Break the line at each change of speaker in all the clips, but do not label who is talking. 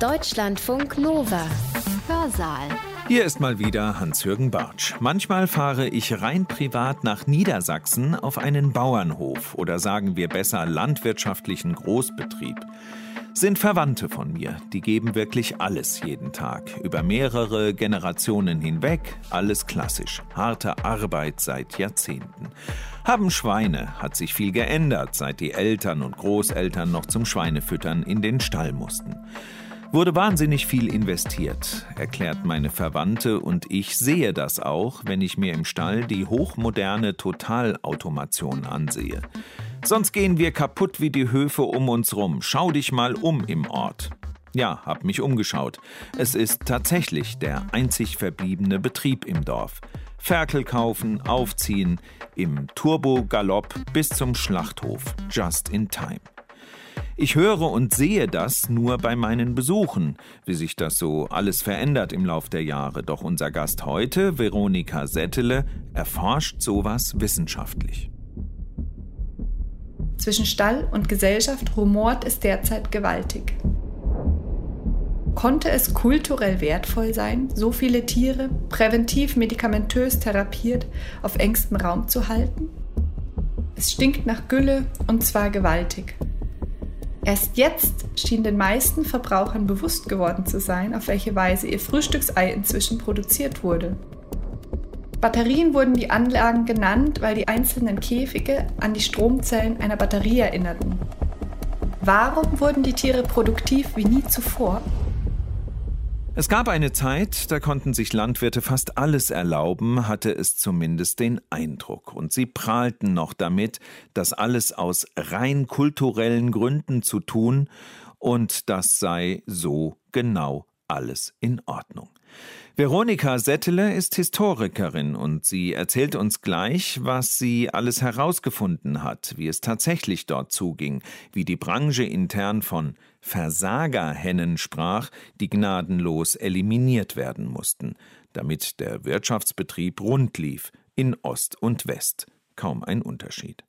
Deutschlandfunk Nova. Hörsaal.
Hier ist mal wieder Hans-Jürgen Bartsch. Manchmal fahre ich rein privat nach Niedersachsen auf einen Bauernhof oder sagen wir besser landwirtschaftlichen Großbetrieb. Sind Verwandte von mir, die geben wirklich alles jeden Tag, über mehrere Generationen hinweg, alles klassisch, harte Arbeit seit Jahrzehnten. Haben Schweine, hat sich viel geändert, seit die Eltern und Großeltern noch zum Schweinefüttern in den Stall mussten. Wurde wahnsinnig viel investiert, erklärt meine Verwandte, und ich sehe das auch, wenn ich mir im Stall die hochmoderne Totalautomation ansehe. Sonst gehen wir kaputt wie die Höfe um uns rum. Schau dich mal um im Ort. Ja, hab mich umgeschaut. Es ist tatsächlich der einzig verbliebene Betrieb im Dorf. Ferkel kaufen, aufziehen, im Turbo-Galopp bis zum Schlachthof, just in time. Ich höre und sehe das nur bei meinen Besuchen, wie sich das so alles verändert im Lauf der Jahre. Doch unser Gast heute, Veronika Settele, erforscht sowas wissenschaftlich.
Zwischen Stall und Gesellschaft rumort es derzeit gewaltig. Konnte es kulturell wertvoll sein, so viele Tiere präventiv medikamentös therapiert auf engstem Raum zu halten? Es stinkt nach Gülle und zwar gewaltig. Erst jetzt schien den meisten Verbrauchern bewusst geworden zu sein, auf welche Weise ihr Frühstücksei inzwischen produziert wurde. Batterien wurden die Anlagen genannt, weil die einzelnen Käfige an die Stromzellen einer Batterie erinnerten. Warum wurden die Tiere produktiv wie nie zuvor?
Es gab eine Zeit, da konnten sich Landwirte fast alles erlauben, hatte es zumindest den Eindruck. Und sie prahlten noch damit, das alles aus rein kulturellen Gründen zu tun, und das sei so genau alles in Ordnung. Veronika Settele ist Historikerin und sie erzählt uns gleich, was sie alles herausgefunden hat, wie es tatsächlich dort zuging, wie die Branche intern von Versagerhennen sprach, die gnadenlos eliminiert werden mussten, damit der Wirtschaftsbetrieb rund lief, in Ost und West. Kaum ein Unterschied.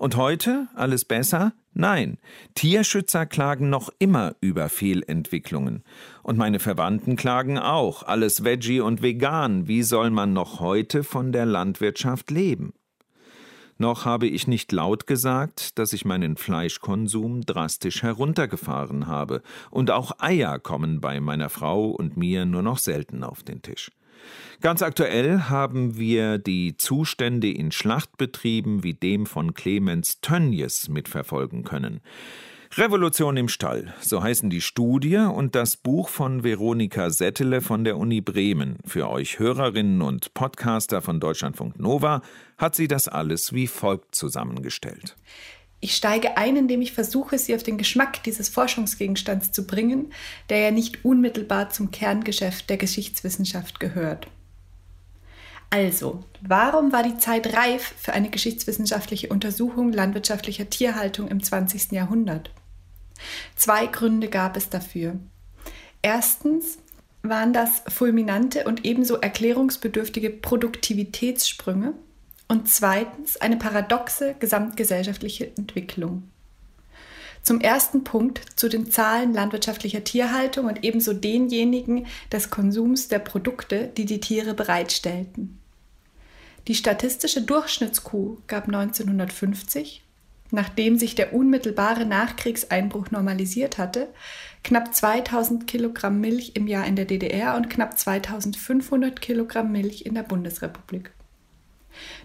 Und heute alles besser? Nein, Tierschützer klagen noch immer über Fehlentwicklungen. Und meine Verwandten klagen auch, alles Veggie und vegan. Wie soll man noch heute von der Landwirtschaft leben? Noch habe ich nicht laut gesagt, dass ich meinen Fleischkonsum drastisch heruntergefahren habe, und auch Eier kommen bei meiner Frau und mir nur noch selten auf den Tisch. Ganz aktuell haben wir die Zustände in Schlachtbetrieben wie dem von Clemens Tönjes mitverfolgen können. Revolution im Stall, so heißen die Studie und das Buch von Veronika Settele von der Uni Bremen. Für euch Hörerinnen und Podcaster von Deutschlandfunk Nova hat sie das alles wie folgt zusammengestellt.
Ich steige ein, indem ich versuche, Sie auf den Geschmack dieses Forschungsgegenstands zu bringen, der ja nicht unmittelbar zum Kerngeschäft der Geschichtswissenschaft gehört. Also, warum war die Zeit reif für eine geschichtswissenschaftliche Untersuchung landwirtschaftlicher Tierhaltung im 20. Jahrhundert? Zwei Gründe gab es dafür. Erstens waren das fulminante und ebenso erklärungsbedürftige Produktivitätssprünge und zweitens eine paradoxe gesamtgesellschaftliche Entwicklung. Zum ersten Punkt zu den Zahlen landwirtschaftlicher Tierhaltung und ebenso denjenigen des Konsums der Produkte, die die Tiere bereitstellten. Die statistische Durchschnittskuh gab 1950, nachdem sich der unmittelbare Nachkriegseinbruch normalisiert hatte, knapp 2000 Kilogramm Milch im Jahr in der DDR und knapp 2500 Kilogramm Milch in der Bundesrepublik.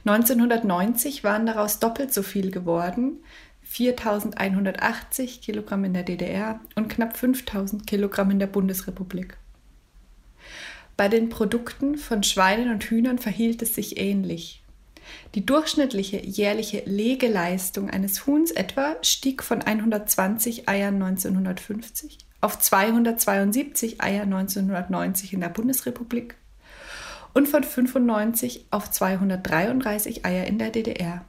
1990 waren daraus doppelt so viel geworden, 4.180 Kilogramm in der DDR und knapp 5.000 Kilogramm in der Bundesrepublik. Bei den Produkten von Schweinen und Hühnern verhielt es sich ähnlich. Die durchschnittliche jährliche Legeleistung eines Huhns etwa stieg von 120 Eiern 1950 auf 272 Eier 1990 in der Bundesrepublik und von 95 auf 233 Eier in der DDR.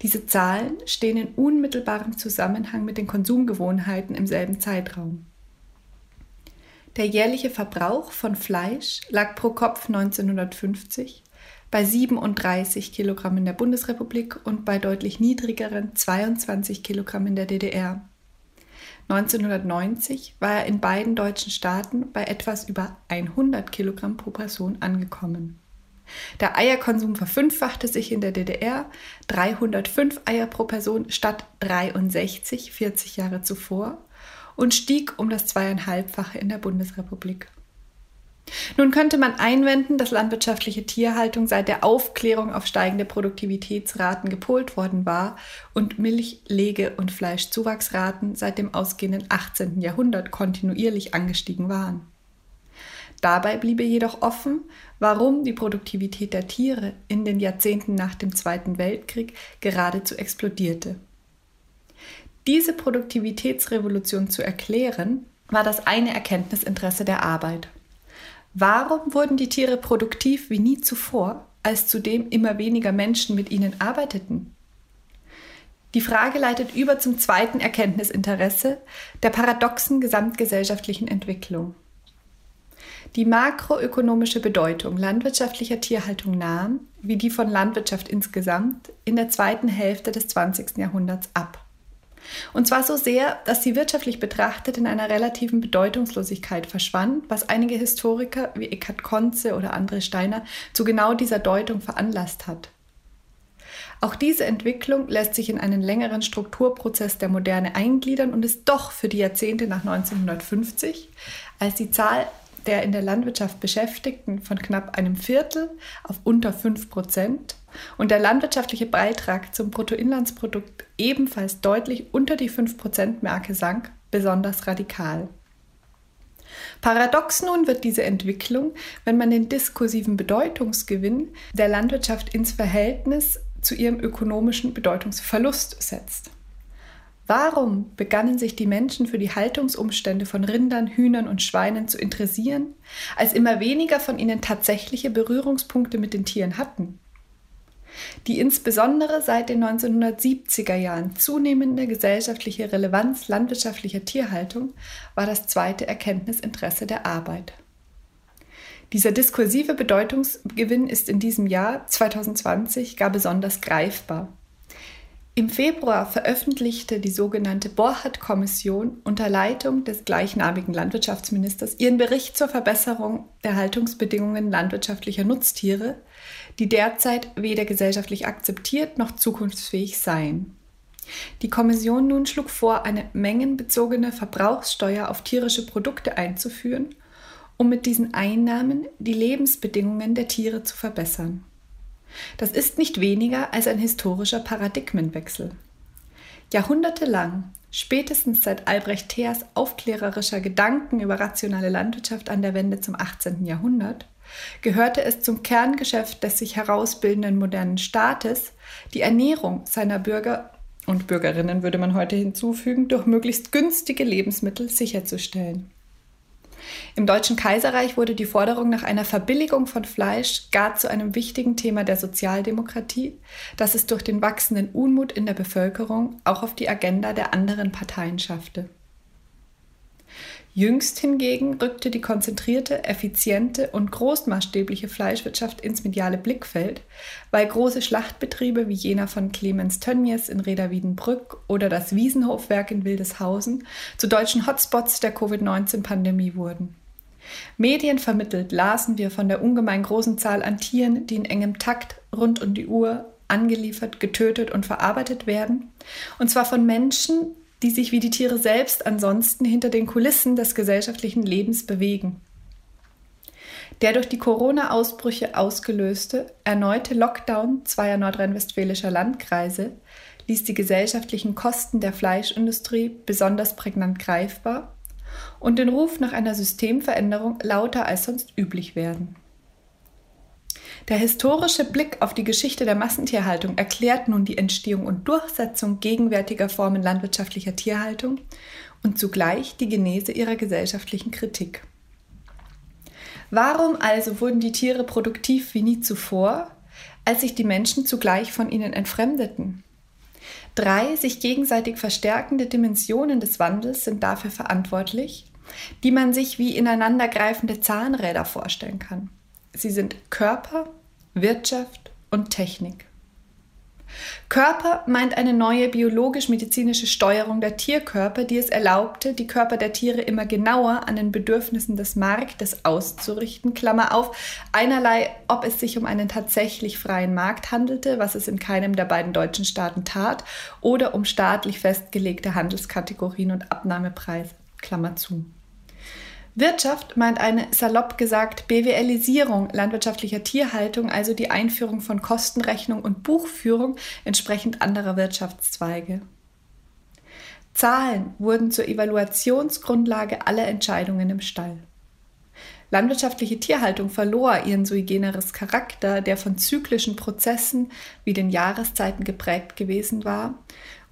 Diese Zahlen stehen in unmittelbarem Zusammenhang mit den Konsumgewohnheiten im selben Zeitraum. Der jährliche Verbrauch von Fleisch lag pro Kopf 1950 bei 37 Kilogramm in der Bundesrepublik und bei deutlich niedrigeren 22 Kilogramm in der DDR. 1990 war er in beiden deutschen Staaten bei etwas über 100 Kilogramm pro Person angekommen. Der Eierkonsum verfünffachte sich in der DDR, 305 Eier pro Person statt 63 40 Jahre zuvor und stieg um das zweieinhalbfache in der Bundesrepublik. Nun könnte man einwenden, dass landwirtschaftliche Tierhaltung seit der Aufklärung auf steigende Produktivitätsraten gepolt worden war und Milch-, Lege- und Fleischzuwachsraten seit dem ausgehenden 18. Jahrhundert kontinuierlich angestiegen waren. Dabei bliebe jedoch offen, warum die Produktivität der Tiere in den Jahrzehnten nach dem Zweiten Weltkrieg geradezu explodierte. Diese Produktivitätsrevolution zu erklären, war das eine Erkenntnisinteresse der Arbeit. Warum wurden die Tiere produktiv wie nie zuvor, als zudem immer weniger Menschen mit ihnen arbeiteten? Die Frage leitet über zum zweiten Erkenntnisinteresse der paradoxen gesamtgesellschaftlichen Entwicklung. Die makroökonomische Bedeutung landwirtschaftlicher Tierhaltung nahm, wie die von Landwirtschaft insgesamt, in der zweiten Hälfte des 20. Jahrhunderts ab. Und zwar so sehr, dass sie wirtschaftlich betrachtet in einer relativen Bedeutungslosigkeit verschwand, was einige Historiker wie Eckhard Konze oder André Steiner zu genau dieser Deutung veranlasst hat. Auch diese Entwicklung lässt sich in einen längeren Strukturprozess der Moderne eingliedern und ist doch für die Jahrzehnte nach 1950, als die Zahl der in der Landwirtschaft Beschäftigten von knapp einem Viertel auf unter 5 Prozent und der landwirtschaftliche Beitrag zum Bruttoinlandsprodukt ebenfalls deutlich unter die 5%-Marke sank, besonders radikal. Paradox nun wird diese Entwicklung, wenn man den diskursiven Bedeutungsgewinn der Landwirtschaft ins Verhältnis zu ihrem ökonomischen Bedeutungsverlust setzt. Warum begannen sich die Menschen für die Haltungsumstände von Rindern, Hühnern und Schweinen zu interessieren, als immer weniger von ihnen tatsächliche Berührungspunkte mit den Tieren hatten? Die insbesondere seit den 1970er Jahren zunehmende gesellschaftliche Relevanz landwirtschaftlicher Tierhaltung war das zweite Erkenntnisinteresse der Arbeit. Dieser diskursive Bedeutungsgewinn ist in diesem Jahr 2020 gar besonders greifbar. Im Februar veröffentlichte die sogenannte Borchardt-Kommission unter Leitung des gleichnamigen Landwirtschaftsministers ihren Bericht zur Verbesserung der Haltungsbedingungen landwirtschaftlicher Nutztiere, die derzeit weder gesellschaftlich akzeptiert noch zukunftsfähig seien. Die Kommission nun schlug vor, eine mengenbezogene Verbrauchssteuer auf tierische Produkte einzuführen, um mit diesen Einnahmen die Lebensbedingungen der Tiere zu verbessern. Das ist nicht weniger als ein historischer Paradigmenwechsel. Jahrhundertelang, spätestens seit Albrecht Theers aufklärerischer Gedanken über rationale Landwirtschaft an der Wende zum 18. Jahrhundert, gehörte es zum Kerngeschäft des sich herausbildenden modernen Staates, die Ernährung seiner Bürger und Bürgerinnen würde man heute hinzufügen, durch möglichst günstige Lebensmittel sicherzustellen. Im Deutschen Kaiserreich wurde die Forderung nach einer Verbilligung von Fleisch gar zu einem wichtigen Thema der Sozialdemokratie, das es durch den wachsenden Unmut in der Bevölkerung auch auf die Agenda der anderen Parteien schaffte. Jüngst hingegen rückte die konzentrierte, effiziente und großmaßstäbliche Fleischwirtschaft ins mediale Blickfeld, weil große Schlachtbetriebe wie jener von Clemens Tönnies in Reda-Wiedenbrück oder das Wiesenhofwerk in Wildeshausen zu deutschen Hotspots der Covid-19-Pandemie wurden. Medien vermittelt lasen wir von der ungemein großen Zahl an Tieren, die in engem Takt rund um die Uhr angeliefert, getötet und verarbeitet werden, und zwar von Menschen, die sich wie die Tiere selbst ansonsten hinter den Kulissen des gesellschaftlichen Lebens bewegen. Der durch die Corona-Ausbrüche ausgelöste erneute Lockdown zweier nordrhein-westfälischer Landkreise ließ die gesellschaftlichen Kosten der Fleischindustrie besonders prägnant greifbar und den Ruf nach einer Systemveränderung lauter als sonst üblich werden. Der historische Blick auf die Geschichte der Massentierhaltung erklärt nun die Entstehung und Durchsetzung gegenwärtiger Formen landwirtschaftlicher Tierhaltung und zugleich die Genese ihrer gesellschaftlichen Kritik. Warum also wurden die Tiere produktiv wie nie zuvor, als sich die Menschen zugleich von ihnen entfremdeten? Drei sich gegenseitig verstärkende Dimensionen des Wandels sind dafür verantwortlich, die man sich wie ineinandergreifende Zahnräder vorstellen kann. Sie sind Körper, Wirtschaft und Technik. Körper meint eine neue biologisch-medizinische Steuerung der Tierkörper, die es erlaubte, die Körper der Tiere immer genauer an den Bedürfnissen des Marktes auszurichten. Klammer auf, einerlei, ob es sich um einen tatsächlich freien Markt handelte, was es in keinem der beiden deutschen Staaten tat, oder um staatlich festgelegte Handelskategorien und Abnahmepreise. Klammer zu. Wirtschaft meint eine salopp gesagt BWLisierung landwirtschaftlicher Tierhaltung, also die Einführung von Kostenrechnung und Buchführung entsprechend anderer Wirtschaftszweige. Zahlen wurden zur Evaluationsgrundlage aller Entscheidungen im Stall. Landwirtschaftliche Tierhaltung verlor ihren sui generis Charakter, der von zyklischen Prozessen wie den Jahreszeiten geprägt gewesen war,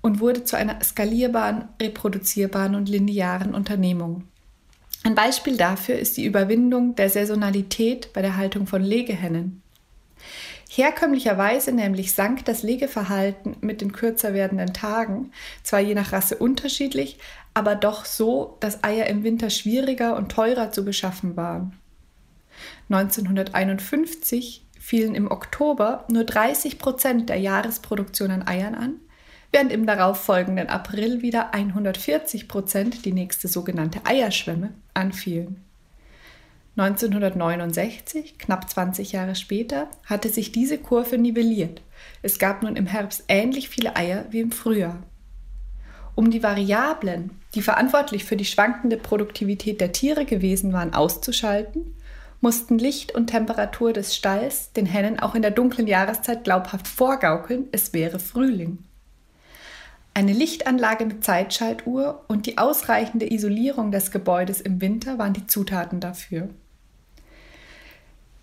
und wurde zu einer skalierbaren, reproduzierbaren und linearen Unternehmung. Ein Beispiel dafür ist die Überwindung der Saisonalität bei der Haltung von Legehennen. Herkömmlicherweise nämlich sank das Legeverhalten mit den kürzer werdenden Tagen, zwar je nach Rasse unterschiedlich, aber doch so, dass Eier im Winter schwieriger und teurer zu beschaffen waren. 1951 fielen im Oktober nur 30 Prozent der Jahresproduktion an Eiern an, während im darauffolgenden April wieder 140 Prozent, die nächste sogenannte Eierschwemme, anfielen. 1969, knapp 20 Jahre später, hatte sich diese Kurve nivelliert. Es gab nun im Herbst ähnlich viele Eier wie im Frühjahr. Um die Variablen, die verantwortlich für die schwankende Produktivität der Tiere gewesen waren, auszuschalten, mussten Licht und Temperatur des Stalls den Hennen auch in der dunklen Jahreszeit glaubhaft vorgaukeln, es wäre Frühling. Eine Lichtanlage mit Zeitschaltuhr und die ausreichende Isolierung des Gebäudes im Winter waren die Zutaten dafür.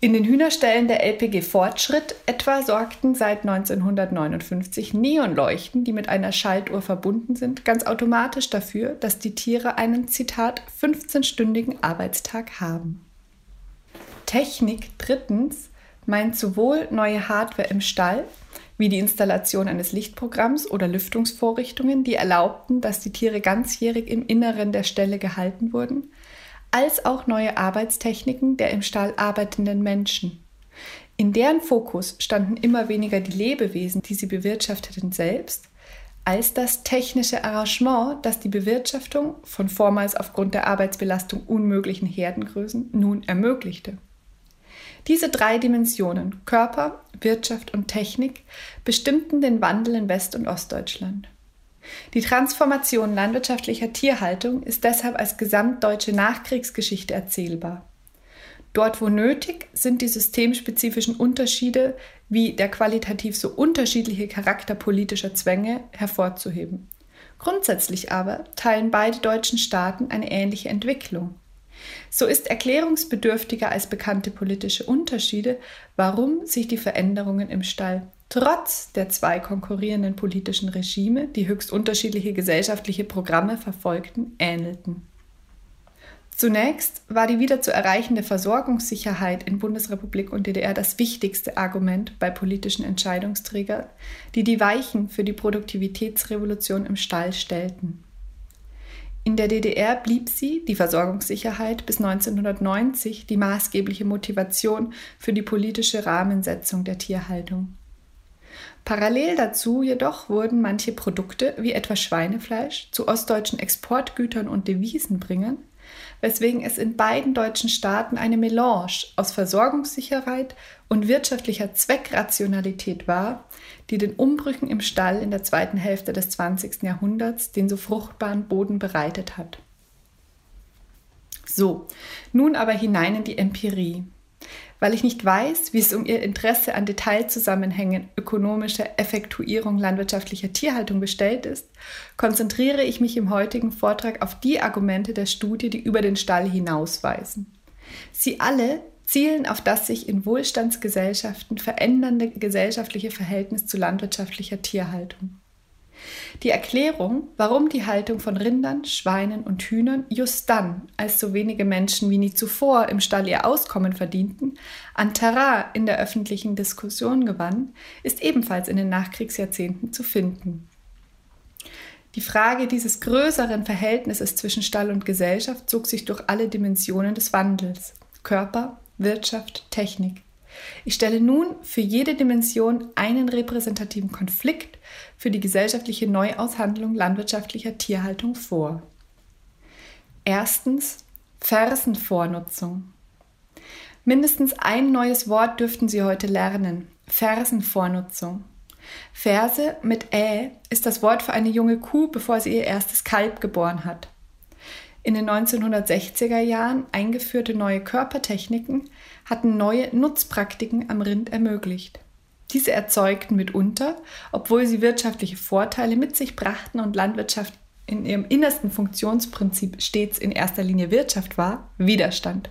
In den Hühnerstellen der LPG Fortschritt etwa sorgten seit 1959 Neonleuchten, die mit einer Schaltuhr verbunden sind, ganz automatisch dafür, dass die Tiere einen, Zitat, 15-stündigen Arbeitstag haben. Technik drittens meint sowohl neue Hardware im Stall wie die Installation eines Lichtprogramms oder Lüftungsvorrichtungen, die erlaubten, dass die Tiere ganzjährig im Inneren der Ställe gehalten wurden, als auch neue Arbeitstechniken der im Stall arbeitenden Menschen. In deren Fokus standen immer weniger die Lebewesen, die sie bewirtschafteten selbst, als das technische Arrangement, das die Bewirtschaftung von vormals aufgrund der Arbeitsbelastung unmöglichen Herdengrößen nun ermöglichte. Diese drei Dimensionen Körper, Wirtschaft und Technik bestimmten den Wandel in West- und Ostdeutschland. Die Transformation landwirtschaftlicher Tierhaltung ist deshalb als gesamtdeutsche Nachkriegsgeschichte erzählbar. Dort, wo nötig, sind die systemspezifischen Unterschiede wie der qualitativ so unterschiedliche Charakter politischer Zwänge hervorzuheben. Grundsätzlich aber teilen beide deutschen Staaten eine ähnliche Entwicklung. So ist erklärungsbedürftiger als bekannte politische Unterschiede, warum sich die Veränderungen im Stall trotz der zwei konkurrierenden politischen Regime, die höchst unterschiedliche gesellschaftliche Programme verfolgten, ähnelten. Zunächst war die wieder zu erreichende Versorgungssicherheit in Bundesrepublik und DDR das wichtigste Argument bei politischen Entscheidungsträgern, die die Weichen für die Produktivitätsrevolution im Stall stellten. In der DDR blieb sie, die Versorgungssicherheit, bis 1990 die maßgebliche Motivation für die politische Rahmensetzung der Tierhaltung. Parallel dazu jedoch wurden manche Produkte, wie etwa Schweinefleisch, zu ostdeutschen Exportgütern und Devisenbringern, weswegen es in beiden deutschen Staaten eine Melange aus Versorgungssicherheit und wirtschaftlicher Zweckrationalität war, die den Umbrüchen im Stall in der zweiten Hälfte des 20. Jahrhunderts den so fruchtbaren Boden bereitet hat. So, nun aber hinein in die Empirie. Weil ich nicht weiß, wie es um Ihr Interesse an Detailzusammenhängen ökonomischer Effektuierung landwirtschaftlicher Tierhaltung bestellt ist, konzentriere ich mich im heutigen Vortrag auf die Argumente der Studie, die über den Stall hinausweisen. Sie alle zielen auf das sich in Wohlstandsgesellschaften verändernde gesellschaftliche Verhältnis zu landwirtschaftlicher Tierhaltung. Die Erklärung, warum die Haltung von Rindern, Schweinen und Hühnern just dann, als so wenige Menschen wie nie zuvor im Stall ihr Auskommen verdienten, an Terrain in der öffentlichen Diskussion gewann, ist ebenfalls in den Nachkriegsjahrzehnten zu finden. Die Frage dieses größeren Verhältnisses zwischen Stall und Gesellschaft zog sich durch alle Dimensionen des Wandels Körper, Wirtschaft, Technik. Ich stelle nun für jede Dimension einen repräsentativen Konflikt für die gesellschaftliche Neuaushandlung landwirtschaftlicher Tierhaltung vor. Erstens Fersenvornutzung. Mindestens ein neues Wort dürften Sie heute lernen. Fersenvornutzung. Ferse mit Ä ist das Wort für eine junge Kuh, bevor sie ihr erstes Kalb geboren hat. In den 1960er Jahren eingeführte neue Körpertechniken hatten neue Nutzpraktiken am Rind ermöglicht. Diese erzeugten mitunter, obwohl sie wirtschaftliche Vorteile mit sich brachten und Landwirtschaft in ihrem innersten Funktionsprinzip stets in erster Linie Wirtschaft war, Widerstand.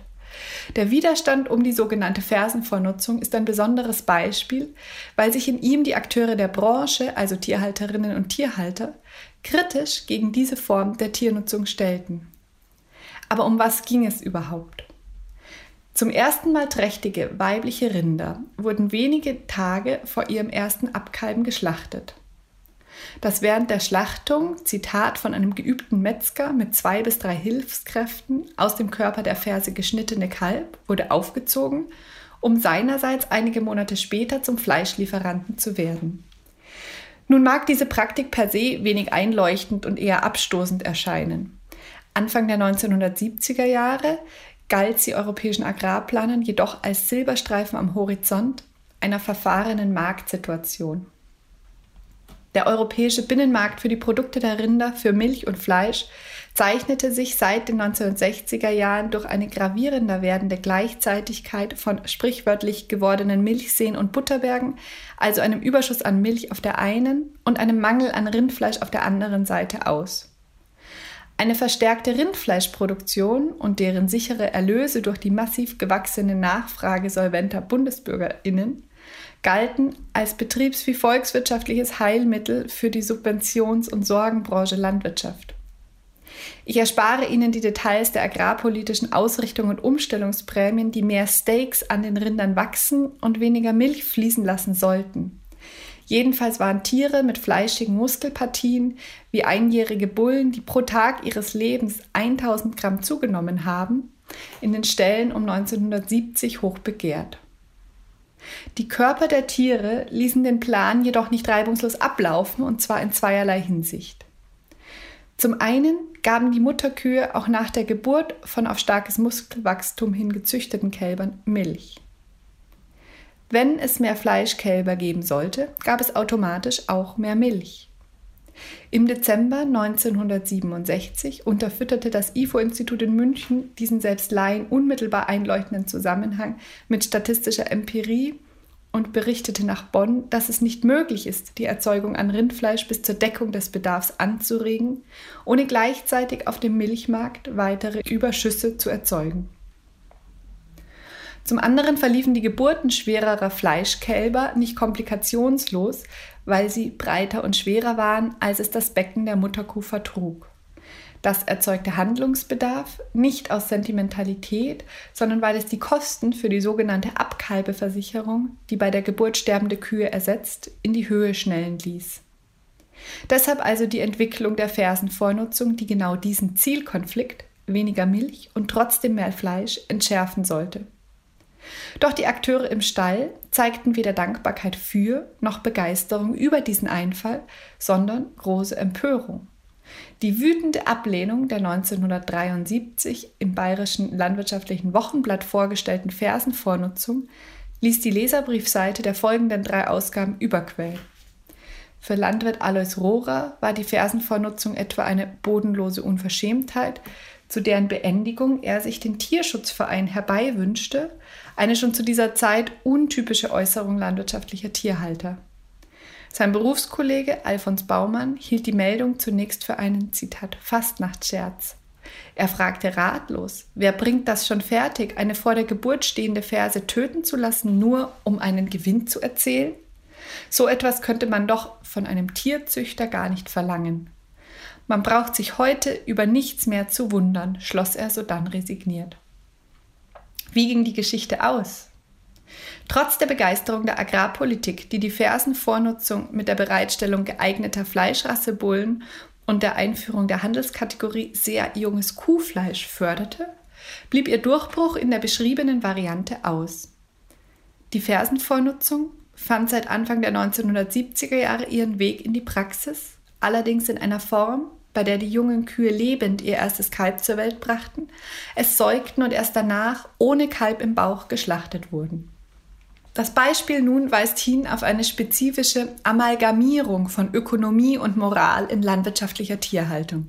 Der Widerstand um die sogenannte Fersenvornutzung ist ein besonderes Beispiel, weil sich in ihm die Akteure der Branche, also Tierhalterinnen und Tierhalter, kritisch gegen diese Form der Tiernutzung stellten. Aber um was ging es überhaupt? Zum ersten Mal trächtige weibliche Rinder wurden wenige Tage vor ihrem ersten Abkalben geschlachtet. Das während der Schlachtung, Zitat von einem geübten Metzger mit zwei bis drei Hilfskräften, aus dem Körper der Ferse geschnittene Kalb wurde aufgezogen, um seinerseits einige Monate später zum Fleischlieferanten zu werden. Nun mag diese Praktik per se wenig einleuchtend und eher abstoßend erscheinen. Anfang der 1970er Jahre galt sie europäischen Agrarplanern jedoch als Silberstreifen am Horizont einer verfahrenen Marktsituation. Der europäische Binnenmarkt für die Produkte der Rinder, für Milch und Fleisch zeichnete sich seit den 1960er Jahren durch eine gravierender werdende Gleichzeitigkeit von sprichwörtlich gewordenen Milchseen und Butterbergen, also einem Überschuss an Milch auf der einen und einem Mangel an Rindfleisch auf der anderen Seite aus. Eine verstärkte Rindfleischproduktion und deren sichere Erlöse durch die massiv gewachsene Nachfrage solventer Bundesbürgerinnen galten als betriebs- wie volkswirtschaftliches Heilmittel für die Subventions- und Sorgenbranche Landwirtschaft. Ich erspare Ihnen die Details der agrarpolitischen Ausrichtung und Umstellungsprämien, die mehr Steaks an den Rindern wachsen und weniger Milch fließen lassen sollten. Jedenfalls waren Tiere mit fleischigen Muskelpartien wie einjährige Bullen, die pro Tag ihres Lebens 1000 Gramm zugenommen haben, in den Ställen um 1970 hoch begehrt. Die Körper der Tiere ließen den Plan jedoch nicht reibungslos ablaufen, und zwar in zweierlei Hinsicht. Zum einen gaben die Mutterkühe auch nach der Geburt von auf starkes Muskelwachstum hin gezüchteten Kälbern Milch. Wenn es mehr Fleischkälber geben sollte, gab es automatisch auch mehr Milch. Im Dezember 1967 unterfütterte das IFO-Institut in München diesen selbst Laien unmittelbar einleuchtenden Zusammenhang mit statistischer Empirie und berichtete nach Bonn, dass es nicht möglich ist, die Erzeugung an Rindfleisch bis zur Deckung des Bedarfs anzuregen, ohne gleichzeitig auf dem Milchmarkt weitere Überschüsse zu erzeugen. Zum anderen verliefen die Geburten schwererer Fleischkälber nicht komplikationslos, weil sie breiter und schwerer waren, als es das Becken der Mutterkuh vertrug. Das erzeugte Handlungsbedarf nicht aus Sentimentalität, sondern weil es die Kosten für die sogenannte Abkalbeversicherung, die bei der Geburt sterbende Kühe ersetzt, in die Höhe schnellen ließ. Deshalb also die Entwicklung der Fersenvornutzung, die genau diesen Zielkonflikt, weniger Milch und trotzdem mehr Fleisch, entschärfen sollte. Doch die Akteure im Stall zeigten weder Dankbarkeit für noch Begeisterung über diesen Einfall, sondern große Empörung. Die wütende Ablehnung der 1973 im Bayerischen Landwirtschaftlichen Wochenblatt vorgestellten Fersenvornutzung ließ die Leserbriefseite der folgenden drei Ausgaben überquellen. Für Landwirt Alois Rohrer war die Fersenvornutzung etwa eine bodenlose Unverschämtheit, zu deren Beendigung er sich den Tierschutzverein herbeiwünschte, eine schon zu dieser Zeit untypische Äußerung landwirtschaftlicher Tierhalter. Sein Berufskollege Alfons Baumann hielt die Meldung zunächst für einen, Zitat, Fastnachtsscherz. Er fragte ratlos, wer bringt das schon fertig, eine vor der Geburt stehende Ferse töten zu lassen, nur um einen Gewinn zu erzählen? So etwas könnte man doch von einem Tierzüchter gar nicht verlangen. Man braucht sich heute über nichts mehr zu wundern, schloss er sodann resigniert. Wie ging die Geschichte aus? Trotz der Begeisterung der Agrarpolitik, die die Fersenvornutzung mit der Bereitstellung geeigneter Fleischrassebullen und der Einführung der Handelskategorie sehr junges Kuhfleisch förderte, blieb ihr Durchbruch in der beschriebenen Variante aus. Die Fersenvornutzung fand seit Anfang der 1970er Jahre ihren Weg in die Praxis, allerdings in einer Form, bei der die jungen Kühe lebend ihr erstes Kalb zur Welt brachten, es säugten und erst danach ohne Kalb im Bauch geschlachtet wurden. Das Beispiel nun weist hin auf eine spezifische Amalgamierung von Ökonomie und Moral in landwirtschaftlicher Tierhaltung.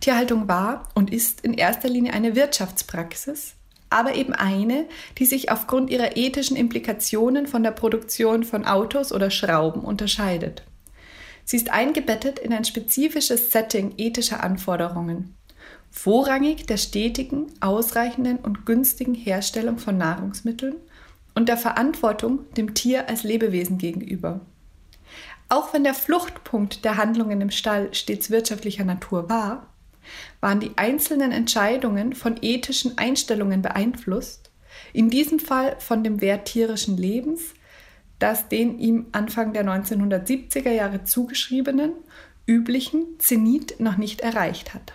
Tierhaltung war und ist in erster Linie eine Wirtschaftspraxis, aber eben eine, die sich aufgrund ihrer ethischen Implikationen von der Produktion von Autos oder Schrauben unterscheidet. Sie ist eingebettet in ein spezifisches Setting ethischer Anforderungen, vorrangig der stetigen, ausreichenden und günstigen Herstellung von Nahrungsmitteln und der Verantwortung dem Tier als Lebewesen gegenüber. Auch wenn der Fluchtpunkt der Handlungen im Stall stets wirtschaftlicher Natur war, waren die einzelnen Entscheidungen von ethischen Einstellungen beeinflusst, in diesem Fall von dem Wert tierischen Lebens, das den ihm Anfang der 1970er Jahre zugeschriebenen, üblichen Zenit noch nicht erreicht hat.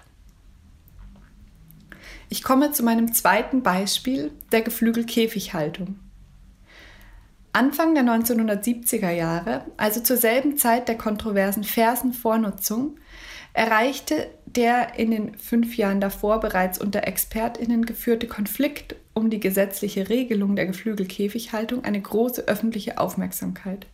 Ich komme zu meinem zweiten Beispiel der Geflügelkäfighaltung. Anfang der 1970er Jahre, also zur selben Zeit der kontroversen Fersenvornutzung, erreichte der in den fünf Jahren davor bereits unter ExpertInnen geführte Konflikt um die gesetzliche Regelung der Geflügelkäfighaltung eine große öffentliche Aufmerksamkeit.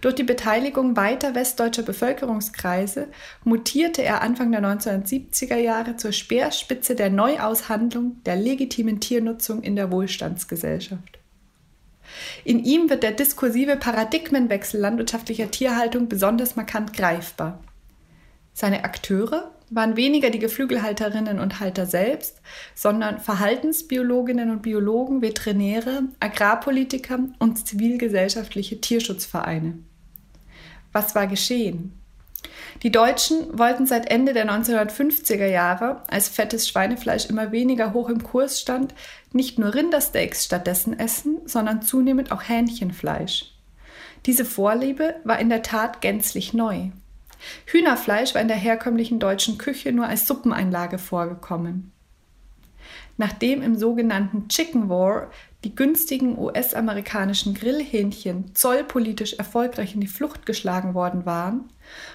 Durch die Beteiligung weiter westdeutscher Bevölkerungskreise mutierte er Anfang der 1970er Jahre zur Speerspitze der Neuaushandlung der legitimen Tiernutzung in der Wohlstandsgesellschaft. In ihm wird der diskursive Paradigmenwechsel landwirtschaftlicher Tierhaltung besonders markant greifbar. Seine Akteure waren weniger die Geflügelhalterinnen und Halter selbst, sondern Verhaltensbiologinnen und Biologen, Veterinäre, Agrarpolitiker und zivilgesellschaftliche Tierschutzvereine. Was war geschehen? Die Deutschen wollten seit Ende der 1950er Jahre, als fettes Schweinefleisch immer weniger hoch im Kurs stand, nicht nur Rindersteaks stattdessen essen, sondern zunehmend auch Hähnchenfleisch. Diese Vorliebe war in der Tat gänzlich neu. Hühnerfleisch war in der herkömmlichen deutschen Küche nur als Suppeneinlage vorgekommen. Nachdem im sogenannten Chicken War die günstigen US-amerikanischen Grillhähnchen zollpolitisch erfolgreich in die Flucht geschlagen worden waren,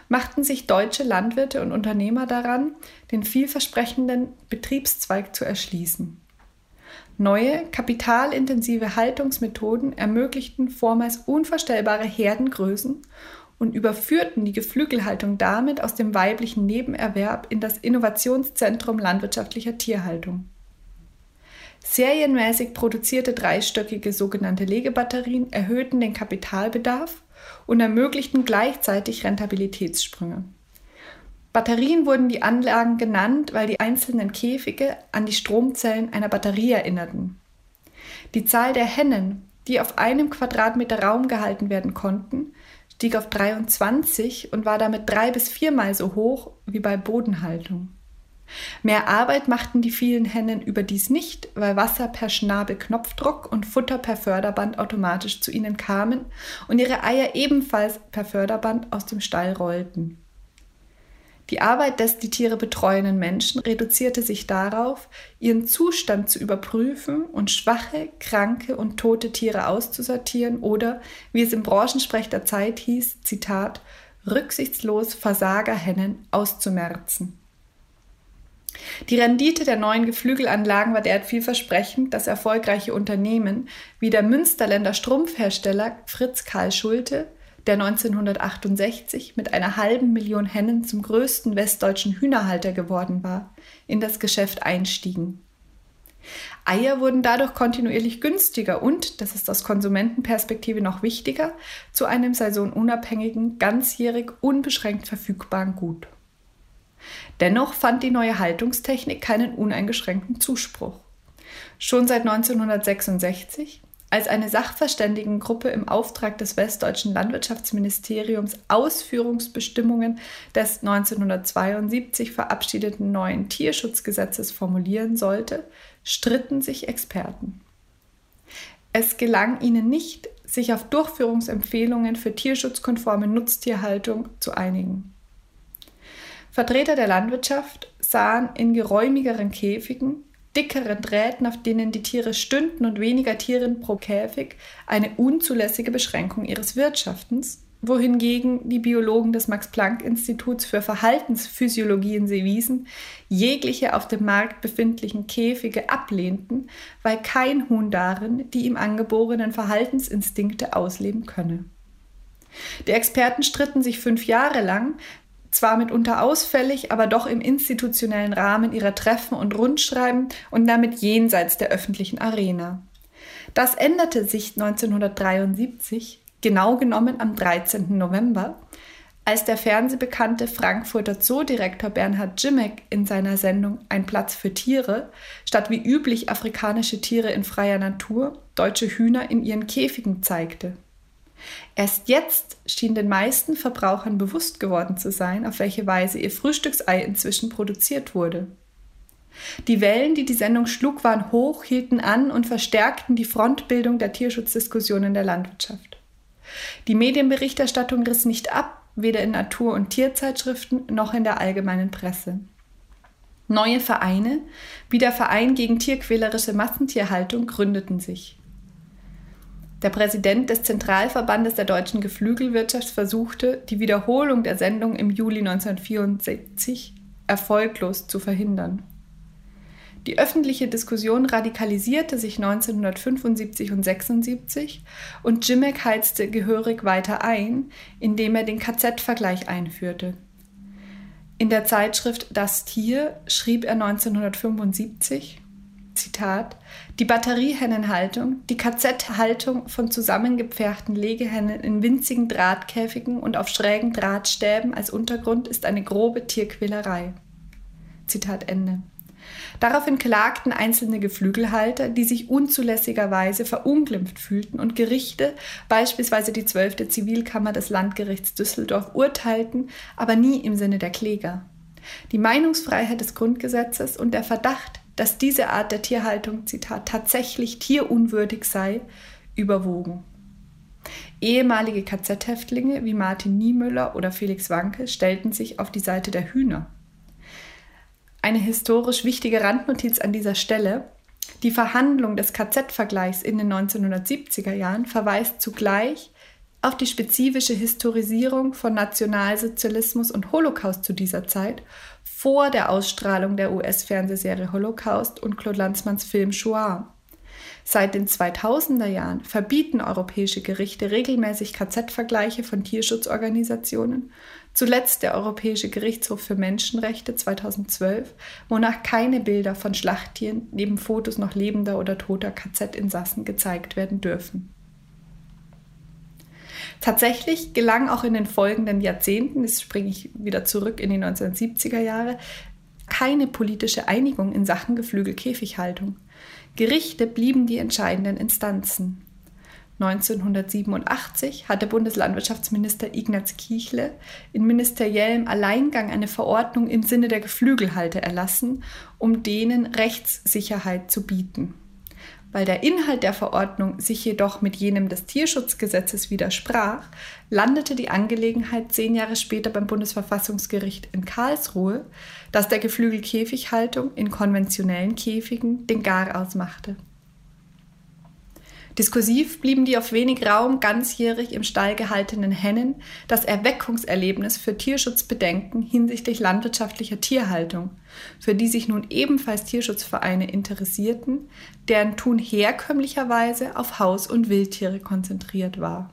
machten sich deutsche Landwirte und Unternehmer daran, den vielversprechenden Betriebszweig zu erschließen. Neue, kapitalintensive Haltungsmethoden ermöglichten vormals unvorstellbare Herdengrößen und überführten die Geflügelhaltung damit aus dem weiblichen Nebenerwerb in das Innovationszentrum landwirtschaftlicher Tierhaltung. Serienmäßig produzierte dreistöckige sogenannte Legebatterien erhöhten den Kapitalbedarf und ermöglichten gleichzeitig Rentabilitätssprünge. Batterien wurden die Anlagen genannt, weil die einzelnen Käfige an die Stromzellen einer Batterie erinnerten. Die Zahl der Hennen, die auf einem Quadratmeter Raum gehalten werden konnten, stieg auf 23 und war damit drei bis viermal so hoch wie bei Bodenhaltung. Mehr Arbeit machten die vielen Hennen überdies nicht, weil Wasser per Schnabelknopfdruck und Futter per Förderband automatisch zu ihnen kamen und ihre Eier ebenfalls per Förderband aus dem Stall rollten. Die Arbeit des die Tiere betreuenden Menschen reduzierte sich darauf, ihren Zustand zu überprüfen und schwache, kranke und tote Tiere auszusortieren oder, wie es im Branchensprech der Zeit hieß, Zitat, rücksichtslos Versagerhennen auszumerzen. Die Rendite der neuen Geflügelanlagen war derart vielversprechend, dass erfolgreiche Unternehmen wie der Münsterländer Strumpfhersteller Fritz Karl Schulte der 1968 mit einer halben Million Hennen zum größten westdeutschen Hühnerhalter geworden war, in das Geschäft einstiegen. Eier wurden dadurch kontinuierlich günstiger und, das ist aus Konsumentenperspektive noch wichtiger, zu einem saisonunabhängigen, ganzjährig unbeschränkt verfügbaren Gut. Dennoch fand die neue Haltungstechnik keinen uneingeschränkten Zuspruch. Schon seit 1966 als eine Sachverständigengruppe im Auftrag des Westdeutschen Landwirtschaftsministeriums Ausführungsbestimmungen des 1972 verabschiedeten neuen Tierschutzgesetzes formulieren sollte, stritten sich Experten. Es gelang ihnen nicht, sich auf Durchführungsempfehlungen für tierschutzkonforme Nutztierhaltung zu einigen. Vertreter der Landwirtschaft sahen in geräumigeren Käfigen dickeren Drähten, auf denen die Tiere stünden und weniger Tieren pro Käfig, eine unzulässige Beschränkung ihres Wirtschaftens, wohingegen die Biologen des Max-Planck-Instituts für Verhaltensphysiologie in Seewiesen jegliche auf dem Markt befindlichen Käfige ablehnten, weil kein Huhn darin die ihm angeborenen Verhaltensinstinkte ausleben könne. Die Experten stritten sich fünf Jahre lang, zwar mitunter ausfällig, aber doch im institutionellen Rahmen ihrer Treffen und Rundschreiben und damit jenseits der öffentlichen Arena. Das änderte sich 1973, genau genommen am 13. November, als der fernsehbekannte Frankfurter Zoodirektor Bernhard Jimmeck in seiner Sendung Ein Platz für Tiere statt wie üblich afrikanische Tiere in freier Natur deutsche Hühner in ihren Käfigen zeigte. Erst jetzt schien den meisten Verbrauchern bewusst geworden zu sein, auf welche Weise ihr Frühstücksei inzwischen produziert wurde. Die Wellen, die die Sendung schlug, waren hoch, hielten an und verstärkten die Frontbildung der Tierschutzdiskussion in der Landwirtschaft. Die Medienberichterstattung riss nicht ab, weder in Natur- und Tierzeitschriften noch in der allgemeinen Presse. Neue Vereine, wie der Verein gegen tierquälerische Massentierhaltung, gründeten sich. Der Präsident des Zentralverbandes der deutschen Geflügelwirtschaft versuchte, die Wiederholung der Sendung im Juli 1974 erfolglos zu verhindern. Die öffentliche Diskussion radikalisierte sich 1975 und 76 und Jimmick heizte gehörig weiter ein, indem er den KZ-Vergleich einführte. In der Zeitschrift Das Tier schrieb er 1975, Zitat, die Batteriehennenhaltung, die KZ-Haltung von zusammengepferchten Legehennen in winzigen Drahtkäfigen und auf schrägen Drahtstäben als Untergrund ist eine grobe Tierquälerei. Zitat Ende. Daraufhin klagten einzelne Geflügelhalter, die sich unzulässigerweise verunglimpft fühlten und Gerichte, beispielsweise die 12. Zivilkammer des Landgerichts Düsseldorf, urteilten, aber nie im Sinne der Kläger. Die Meinungsfreiheit des Grundgesetzes und der Verdacht, dass diese Art der Tierhaltung, Zitat, tatsächlich tierunwürdig sei, überwogen. Ehemalige KZ-Häftlinge wie Martin Niemöller oder Felix Wanke stellten sich auf die Seite der Hühner. Eine historisch wichtige Randnotiz an dieser Stelle. Die Verhandlung des KZ-Vergleichs in den 1970er Jahren verweist zugleich auf die spezifische Historisierung von Nationalsozialismus und Holocaust zu dieser Zeit vor der Ausstrahlung der US-Fernsehserie Holocaust und Claude Lanzmanns Film Shoah. Seit den 2000er Jahren verbieten europäische Gerichte regelmäßig KZ-Vergleiche von Tierschutzorganisationen, zuletzt der Europäische Gerichtshof für Menschenrechte 2012, wonach keine Bilder von Schlachttieren neben Fotos noch lebender oder toter KZ-Insassen gezeigt werden dürfen. Tatsächlich gelang auch in den folgenden Jahrzehnten, jetzt springe ich wieder zurück in die 1970er Jahre, keine politische Einigung in Sachen Geflügelkäfighaltung. Gerichte blieben die entscheidenden Instanzen. 1987 hatte Bundeslandwirtschaftsminister Ignaz Kichle in ministeriellem Alleingang eine Verordnung im Sinne der Geflügelhalter erlassen, um denen Rechtssicherheit zu bieten. Weil der Inhalt der Verordnung sich jedoch mit jenem des Tierschutzgesetzes widersprach, landete die Angelegenheit zehn Jahre später beim Bundesverfassungsgericht in Karlsruhe, das der Geflügelkäfighaltung in konventionellen Käfigen den Gar ausmachte. Diskursiv blieben die auf wenig Raum ganzjährig im Stall gehaltenen Hennen das Erweckungserlebnis für Tierschutzbedenken hinsichtlich landwirtschaftlicher Tierhaltung, für die sich nun ebenfalls Tierschutzvereine interessierten, deren Tun herkömmlicherweise auf Haus- und Wildtiere konzentriert war.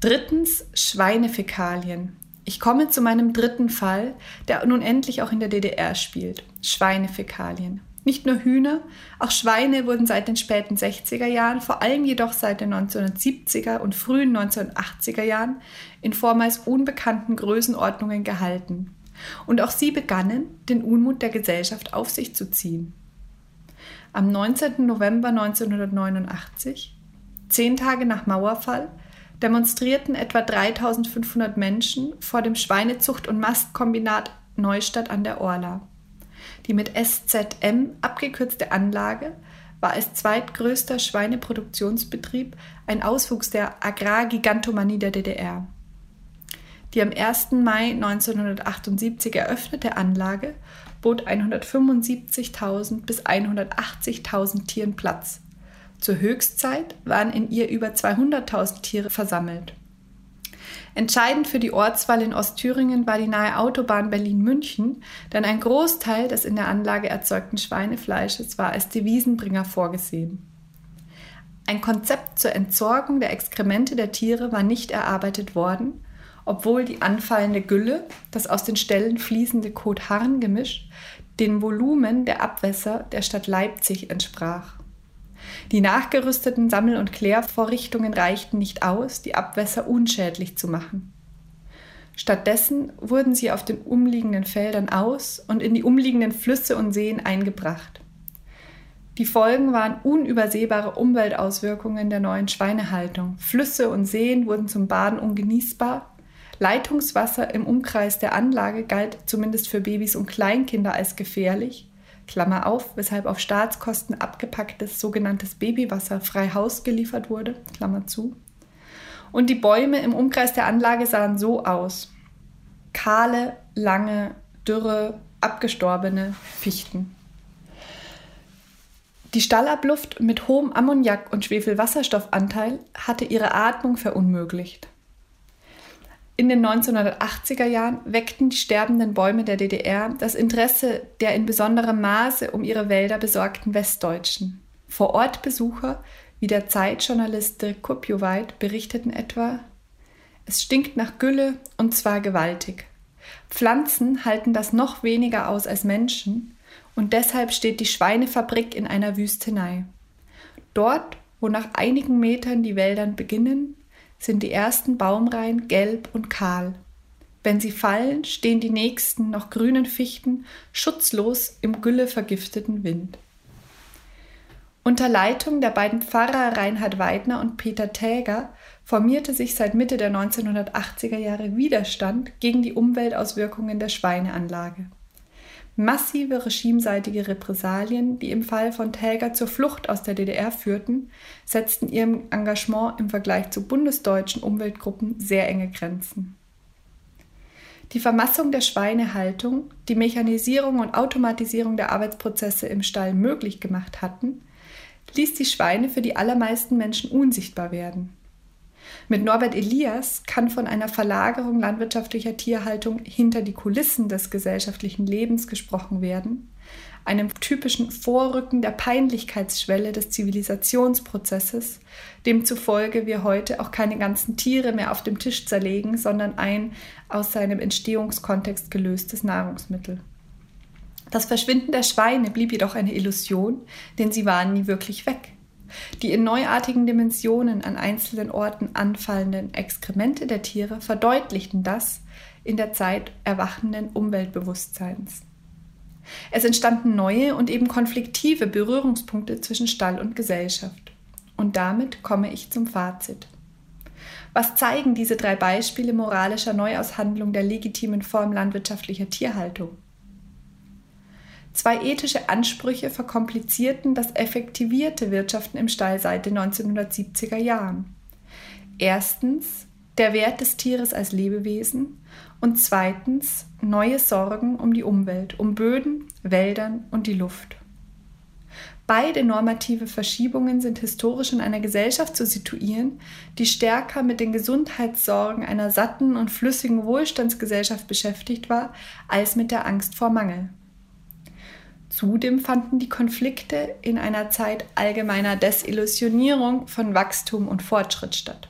Drittens Schweinefäkalien. Ich komme zu meinem dritten Fall, der nun endlich auch in der DDR spielt. Schweinefäkalien. Nicht nur Hühner, auch Schweine wurden seit den späten 60er Jahren, vor allem jedoch seit den 1970er und frühen 1980er Jahren in vormals unbekannten Größenordnungen gehalten. Und auch sie begannen, den Unmut der Gesellschaft auf sich zu ziehen. Am 19. November 1989, zehn Tage nach Mauerfall, demonstrierten etwa 3500 Menschen vor dem Schweinezucht- und Mastkombinat Neustadt an der Orla. Die mit SZM abgekürzte Anlage war als zweitgrößter Schweineproduktionsbetrieb ein Auswuchs der Agrargigantomanie der DDR. Die am 1. Mai 1978 eröffnete Anlage bot 175.000 bis 180.000 Tieren Platz. Zur Höchstzeit waren in ihr über 200.000 Tiere versammelt. Entscheidend für die Ortswahl in Ostthüringen war die nahe Autobahn Berlin-München, denn ein Großteil des in der Anlage erzeugten Schweinefleisches war als Devisenbringer vorgesehen. Ein Konzept zur Entsorgung der Exkremente der Tiere war nicht erarbeitet worden, obwohl die anfallende Gülle, das aus den Ställen fließende Kot-Harn-Gemisch, dem Volumen der Abwässer der Stadt Leipzig entsprach. Die nachgerüsteten Sammel- und Klärvorrichtungen reichten nicht aus, die Abwässer unschädlich zu machen. Stattdessen wurden sie auf den umliegenden Feldern aus und in die umliegenden Flüsse und Seen eingebracht. Die Folgen waren unübersehbare Umweltauswirkungen der neuen Schweinehaltung. Flüsse und Seen wurden zum Baden ungenießbar. Leitungswasser im Umkreis der Anlage galt zumindest für Babys und Kleinkinder als gefährlich. Klammer auf, weshalb auf Staatskosten abgepacktes sogenanntes Babywasser frei Haus geliefert wurde, Klammer zu. Und die Bäume im Umkreis der Anlage sahen so aus. Kahle, lange, dürre, abgestorbene Fichten. Die Stallabluft mit hohem Ammoniak- und Schwefelwasserstoffanteil hatte ihre Atmung verunmöglicht. In den 1980er Jahren weckten die sterbenden Bäume der DDR das Interesse der in besonderem Maße um ihre Wälder besorgten Westdeutschen. Vor-Ort-Besucher wie der Zeitjournalist Dirk Kupjoweit berichteten etwa, es stinkt nach Gülle und zwar gewaltig. Pflanzen halten das noch weniger aus als Menschen und deshalb steht die Schweinefabrik in einer Wüstenei. Dort, wo nach einigen Metern die Wälder beginnen, sind die ersten Baumreihen gelb und kahl. Wenn sie fallen, stehen die nächsten noch grünen Fichten schutzlos im güllevergifteten Wind. Unter Leitung der beiden Pfarrer Reinhard Weidner und Peter Täger formierte sich seit Mitte der 1980er Jahre Widerstand gegen die Umweltauswirkungen der Schweineanlage. Massive regimeseitige Repressalien, die im Fall von Täger zur Flucht aus der DDR führten, setzten ihrem Engagement im Vergleich zu bundesdeutschen Umweltgruppen sehr enge Grenzen. Die Vermassung der Schweinehaltung, die Mechanisierung und Automatisierung der Arbeitsprozesse im Stall möglich gemacht hatten, ließ die Schweine für die allermeisten Menschen unsichtbar werden. Mit Norbert Elias kann von einer Verlagerung landwirtschaftlicher Tierhaltung hinter die Kulissen des gesellschaftlichen Lebens gesprochen werden, einem typischen Vorrücken der Peinlichkeitsschwelle des Zivilisationsprozesses, demzufolge wir heute auch keine ganzen Tiere mehr auf dem Tisch zerlegen, sondern ein aus seinem Entstehungskontext gelöstes Nahrungsmittel. Das Verschwinden der Schweine blieb jedoch eine Illusion, denn sie waren nie wirklich weg. Die in neuartigen Dimensionen an einzelnen Orten anfallenden Exkremente der Tiere verdeutlichten das in der Zeit erwachenden Umweltbewusstseins. Es entstanden neue und eben konfliktive Berührungspunkte zwischen Stall und Gesellschaft. Und damit komme ich zum Fazit. Was zeigen diese drei Beispiele moralischer Neuaushandlung der legitimen Form landwirtschaftlicher Tierhaltung? Zwei ethische Ansprüche verkomplizierten das effektivierte Wirtschaften im Stall seit den 1970er Jahren. Erstens der Wert des Tieres als Lebewesen und zweitens neue Sorgen um die Umwelt, um Böden, Wäldern und die Luft. Beide normative Verschiebungen sind historisch in einer Gesellschaft zu situieren, die stärker mit den Gesundheitssorgen einer satten und flüssigen Wohlstandsgesellschaft beschäftigt war, als mit der Angst vor Mangel. Zudem fanden die Konflikte in einer Zeit allgemeiner Desillusionierung von Wachstum und Fortschritt statt.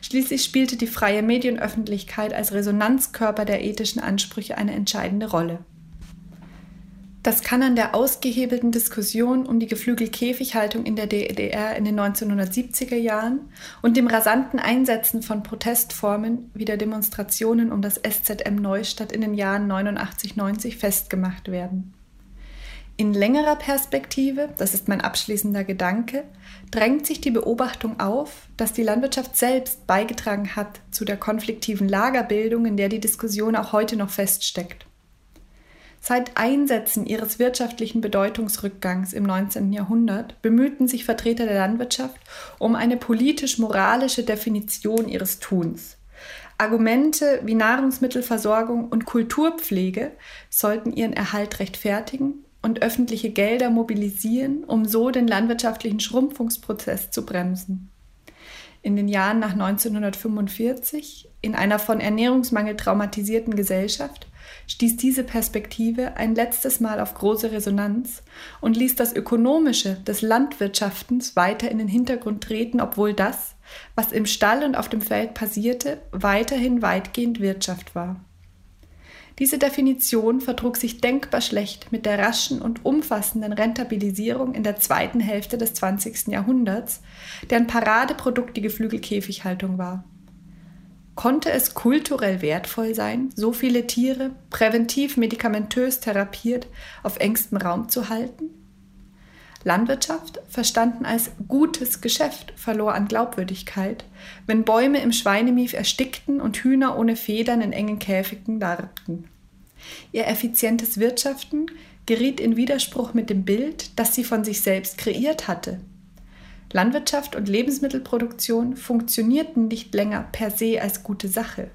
Schließlich spielte die freie Medienöffentlichkeit als Resonanzkörper der ethischen Ansprüche eine entscheidende Rolle. Das kann an der ausgehebelten Diskussion um die Geflügelkäfighaltung in der DDR in den 1970er Jahren und dem rasanten Einsetzen von Protestformen wie der Demonstrationen um das SZM Neustadt in den Jahren 89-90 festgemacht werden. In längerer Perspektive, das ist mein abschließender Gedanke, drängt sich die Beobachtung auf, dass die Landwirtschaft selbst beigetragen hat zu der konfliktiven Lagerbildung, in der die Diskussion auch heute noch feststeckt. Seit Einsätzen ihres wirtschaftlichen Bedeutungsrückgangs im 19. Jahrhundert bemühten sich Vertreter der Landwirtschaft um eine politisch-moralische Definition ihres Tuns. Argumente wie Nahrungsmittelversorgung und Kulturpflege sollten ihren Erhalt rechtfertigen und öffentliche Gelder mobilisieren, um so den landwirtschaftlichen Schrumpfungsprozess zu bremsen. In den Jahren nach 1945, in einer von Ernährungsmangel traumatisierten Gesellschaft, stieß diese Perspektive ein letztes Mal auf große Resonanz und ließ das Ökonomische des Landwirtschaftens weiter in den Hintergrund treten, obwohl das, was im Stall und auf dem Feld passierte, weiterhin weitgehend Wirtschaft war. Diese Definition vertrug sich denkbar schlecht mit der raschen und umfassenden Rentabilisierung in der zweiten Hälfte des 20. Jahrhunderts, deren Paradeprodukt die Geflügelkäfighaltung war. Konnte es kulturell wertvoll sein, so viele Tiere präventiv medikamentös therapiert auf engstem Raum zu halten? Landwirtschaft, verstanden als gutes Geschäft, verlor an Glaubwürdigkeit, wenn Bäume im Schweinemief erstickten und Hühner ohne Federn in engen Käfigen darbten. Ihr effizientes Wirtschaften geriet in Widerspruch mit dem Bild, das sie von sich selbst kreiert hatte. Landwirtschaft und Lebensmittelproduktion funktionierten nicht länger per se als gute Sache.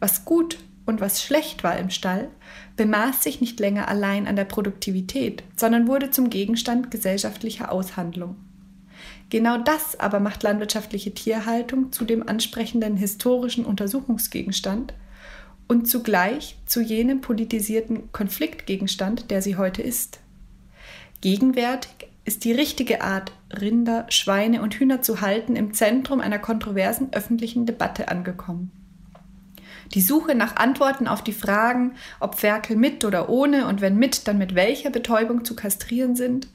Was gut und was schlecht war im Stall, bemaß sich nicht länger allein an der Produktivität, sondern wurde zum Gegenstand gesellschaftlicher Aushandlung. Genau das aber macht landwirtschaftliche Tierhaltung zu dem ansprechenden historischen Untersuchungsgegenstand und zugleich zu jenem politisierten Konfliktgegenstand, der sie heute ist. Gegenwärtig ist die richtige Art, Rinder, Schweine und Hühner zu halten, im Zentrum einer kontroversen öffentlichen Debatte angekommen. Die Suche nach Antworten auf die Fragen, ob Ferkel mit oder ohne und wenn mit, dann mit welcher Betäubung zu kastrieren sind,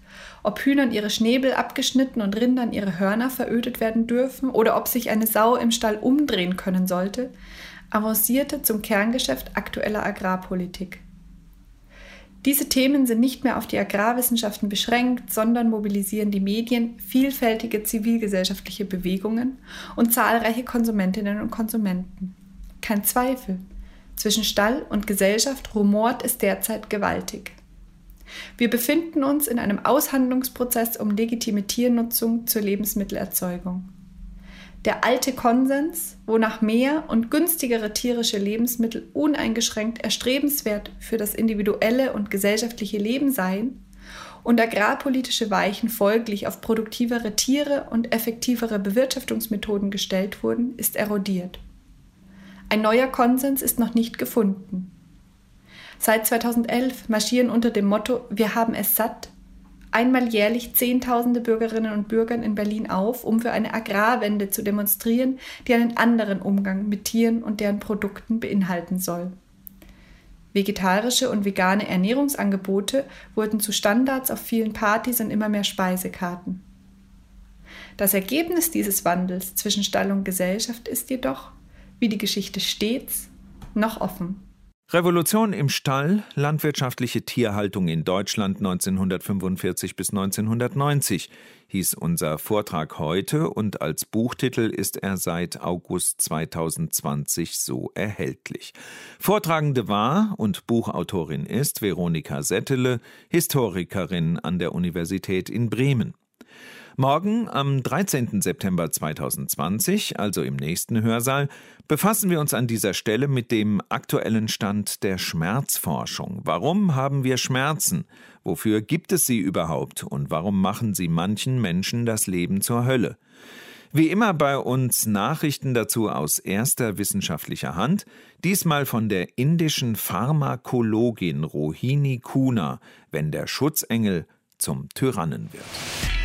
ob Hühnern ihre Schnäbel abgeschnitten und Rindern ihre Hörner verödet werden dürfen oder ob sich eine Sau im Stall umdrehen können sollte, avancierte zum Kerngeschäft aktueller Agrarpolitik. Diese Themen sind nicht mehr auf die Agrarwissenschaften beschränkt, sondern mobilisieren die Medien, vielfältige zivilgesellschaftliche Bewegungen und zahlreiche Konsumentinnen und Konsumenten. Kein Zweifel. Zwischen Stall und Gesellschaft rumort es derzeit gewaltig. Wir befinden uns in einem Aushandlungsprozess um legitime Tiernutzung zur Lebensmittelerzeugung. Der alte Konsens, wonach mehr und günstigere tierische Lebensmittel uneingeschränkt erstrebenswert für das individuelle und gesellschaftliche Leben seien und agrarpolitische Weichen folglich auf produktivere Tiere und effektivere Bewirtschaftungsmethoden gestellt wurden, ist erodiert. Ein neuer Konsens ist noch nicht gefunden. Seit 2011 marschieren unter dem Motto Wir haben es satt einmal jährlich Zehntausende Bürgerinnen und Bürger in Berlin auf, um für eine Agrarwende zu demonstrieren, die einen anderen Umgang mit Tieren und deren Produkten beinhalten soll. Vegetarische und vegane Ernährungsangebote wurden zu Standards auf vielen Partys und immer mehr Speisekarten. Das Ergebnis dieses Wandels zwischen Stall und Gesellschaft ist jedoch, wie die Geschichte stets, noch offen.
Revolution im Stall, landwirtschaftliche Tierhaltung in Deutschland 1945 bis 1990 hieß unser Vortrag heute und als Buchtitel ist er seit August 2020 so erhältlich. Vortragende war und Buchautorin ist Veronika Settele, Historikerin an der Universität in Bremen. Morgen, am 13. September 2020, also im nächsten Hörsaal, befassen wir uns an dieser Stelle mit dem aktuellen Stand der Schmerzforschung. Warum haben wir Schmerzen? Wofür gibt es sie überhaupt? Und warum machen sie manchen Menschen das Leben zur Hölle? Wie immer bei uns Nachrichten dazu aus erster wissenschaftlicher Hand, diesmal von der indischen Pharmakologin Rohini Kuna, wenn der Schutzengel zum Tyrannen wird.